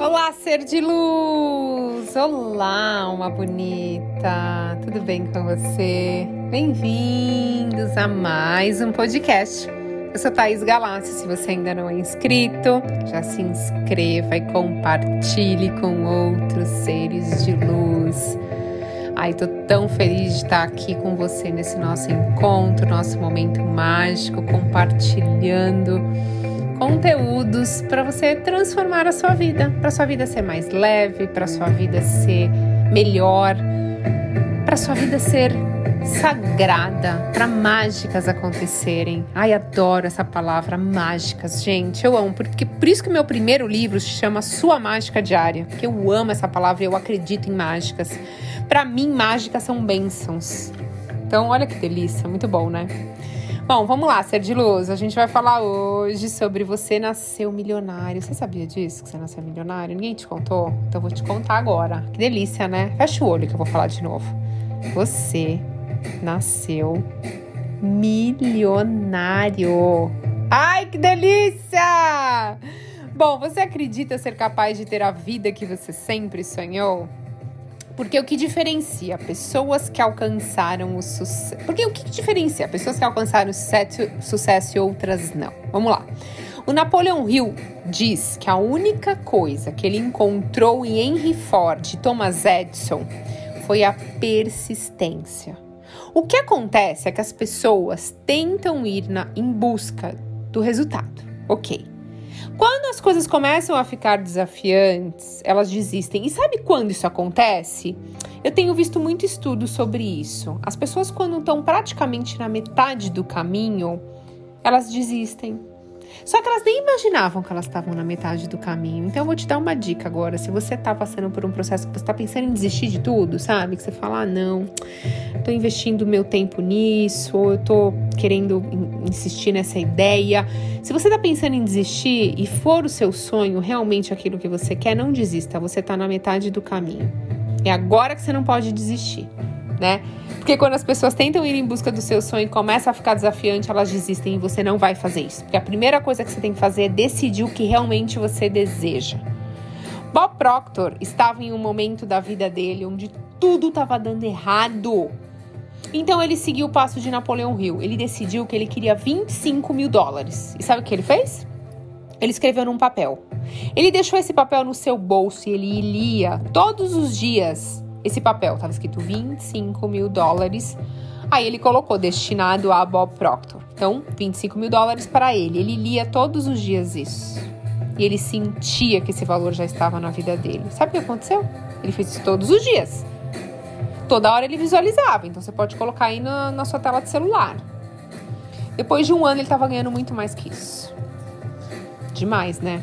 Olá, ser de luz! Olá, uma bonita! Tudo bem com você? Bem-vindos a mais um podcast. Eu sou Thaís Galassi. Se você ainda não é inscrito, já se inscreva e compartilhe com outros seres de luz. Ai, tô tão feliz de estar aqui com você nesse nosso encontro, nosso momento mágico, compartilhando conteúdos para você transformar a sua vida, para sua vida ser mais leve, para sua vida ser melhor, para sua vida ser sagrada, para mágicas acontecerem. Ai, adoro essa palavra mágicas, gente. Eu amo, porque por isso que meu primeiro livro se chama Sua Mágica Diária, porque eu amo essa palavra, eu acredito em mágicas. Para mim, mágicas são bênçãos. Então, olha que delícia, muito bom, né? Bom, vamos lá, ser de luz. A gente vai falar hoje sobre você nasceu milionário. Você sabia disso, que você nasceu milionário? Ninguém te contou? Então eu vou te contar agora. Que delícia, né? Fecha o olho que eu vou falar de novo. Você nasceu milionário. Ai, que delícia! Bom, você acredita ser capaz de ter a vida que você sempre sonhou? Porque o que diferencia pessoas que alcançaram o sucesso. Porque o que diferencia pessoas que alcançaram o sucesso, sucesso e outras não? Vamos lá. O Napoleon Hill diz que a única coisa que ele encontrou em Henry Ford e Thomas Edison foi a persistência. O que acontece é que as pessoas tentam ir na, em busca do resultado. Ok. Quando as coisas começam a ficar desafiantes, elas desistem. E sabe quando isso acontece? Eu tenho visto muito estudo sobre isso. As pessoas, quando estão praticamente na metade do caminho, elas desistem. Só que elas nem imaginavam que elas estavam na metade do caminho. Então eu vou te dar uma dica agora. Se você tá passando por um processo que você tá pensando em desistir de tudo, sabe? Que você fala, ah, não, tô investindo meu tempo nisso, ou eu tô querendo insistir nessa ideia. Se você tá pensando em desistir e for o seu sonho realmente aquilo que você quer, não desista. Você tá na metade do caminho. É agora que você não pode desistir, né? Porque quando as pessoas tentam ir em busca do seu sonho e começa a ficar desafiante, elas desistem e você não vai fazer isso. Porque a primeira coisa que você tem que fazer é decidir o que realmente você deseja. Bob Proctor estava em um momento da vida dele onde tudo estava dando errado. Então ele seguiu o passo de Napoleão Hill. Ele decidiu que ele queria 25 mil dólares. E sabe o que ele fez? Ele escreveu num papel. Ele deixou esse papel no seu bolso e ele lia todos os dias esse papel. Estava escrito 25 mil dólares. Aí ele colocou destinado a Bob Proctor. Então, 25 mil dólares para ele. Ele lia todos os dias isso. E ele sentia que esse valor já estava na vida dele. Sabe o que aconteceu? Ele fez isso todos os dias. Toda hora ele visualizava. Então você pode colocar aí na, na sua tela de celular. Depois de um ano ele estava ganhando muito mais que isso. Demais, né?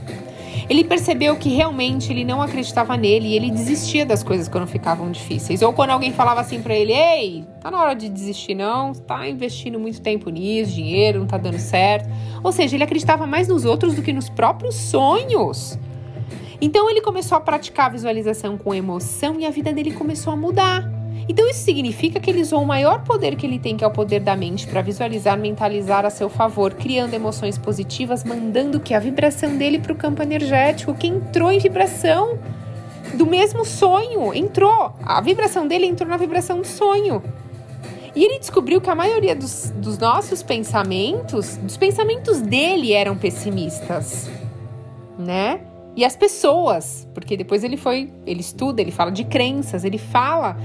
Ele percebeu que realmente ele não acreditava nele e ele desistia das coisas quando ficavam difíceis. Ou quando alguém falava assim para ele: "Ei, tá na hora de desistir não, tá investindo muito tempo nisso, dinheiro, não tá dando certo". Ou seja, ele acreditava mais nos outros do que nos próprios sonhos. Então ele começou a praticar a visualização com emoção e a vida dele começou a mudar. Então isso significa que ele usou o maior poder que ele tem, que é o poder da mente, para visualizar, mentalizar a seu favor, criando emoções positivas, mandando que a vibração dele para o campo energético, que entrou em vibração do mesmo sonho, entrou. A vibração dele entrou na vibração do sonho. E ele descobriu que a maioria dos, dos nossos pensamentos, dos pensamentos dele eram pessimistas, né? E as pessoas, porque depois ele foi, ele estuda, ele fala de crenças, ele fala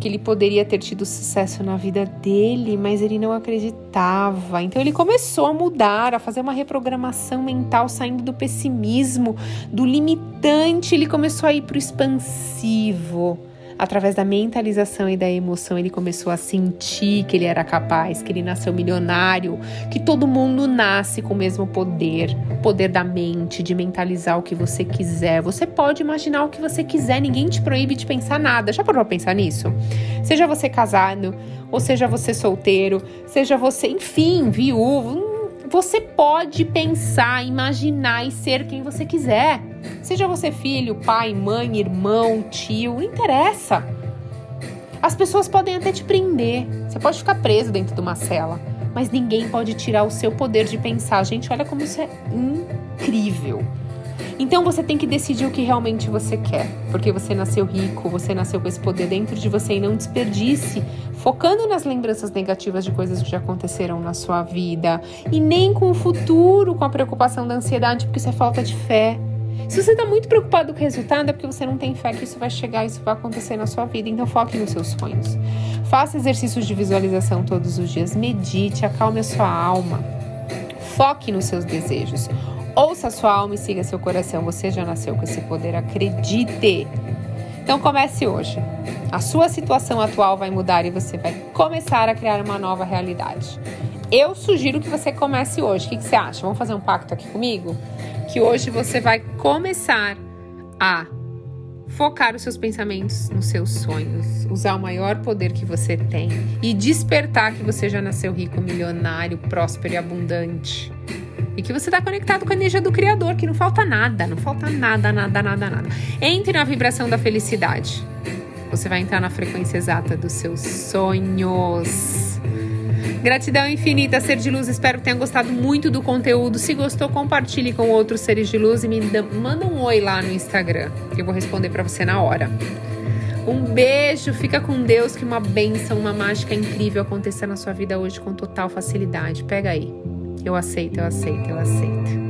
que ele poderia ter tido sucesso na vida dele, mas ele não acreditava. Então ele começou a mudar, a fazer uma reprogramação mental, saindo do pessimismo, do limitante, ele começou a ir para o expansivo através da mentalização e da emoção, ele começou a sentir que ele era capaz, que ele nasceu milionário, que todo mundo nasce com o mesmo poder, poder da mente, de mentalizar o que você quiser. Você pode imaginar o que você quiser, ninguém te proíbe de pensar nada. Já parou pra pensar nisso? Seja você casado, ou seja você solteiro, seja você, enfim, viúvo, você pode pensar, imaginar e ser quem você quiser. Seja você filho, pai, mãe, irmão, tio, não interessa. As pessoas podem até te prender. Você pode ficar preso dentro de uma cela, mas ninguém pode tirar o seu poder de pensar. Gente, olha como isso é incrível. Então você tem que decidir o que realmente você quer, porque você nasceu rico, você nasceu com esse poder dentro de você e não desperdice focando nas lembranças negativas de coisas que já aconteceram na sua vida e nem com o futuro, com a preocupação da ansiedade, porque isso é falta de fé. Se você está muito preocupado com o resultado, é porque você não tem fé que isso vai chegar, isso vai acontecer na sua vida. Então foque nos seus sonhos. Faça exercícios de visualização todos os dias, medite, acalme a sua alma. Foque nos seus desejos. Ouça a sua alma e siga seu coração. Você já nasceu com esse poder, acredite. Então comece hoje. A sua situação atual vai mudar e você vai começar a criar uma nova realidade. Eu sugiro que você comece hoje. O que, que você acha? Vamos fazer um pacto aqui comigo? Que hoje você vai começar a focar os seus pensamentos nos seus sonhos, usar o maior poder que você tem e despertar que você já nasceu rico, milionário, próspero e abundante. E que você está conectado com a energia do Criador, que não falta nada, não falta nada, nada, nada, nada. Entre na vibração da felicidade. Você vai entrar na frequência exata dos seus sonhos. Gratidão infinita, ser de luz. Espero que tenha gostado muito do conteúdo. Se gostou, compartilhe com outros seres de luz e me manda um oi lá no Instagram, que eu vou responder para você na hora. Um beijo, fica com Deus, que uma benção, uma mágica incrível aconteça na sua vida hoje com total facilidade. Pega aí. Eu aceito, eu aceito, eu aceito.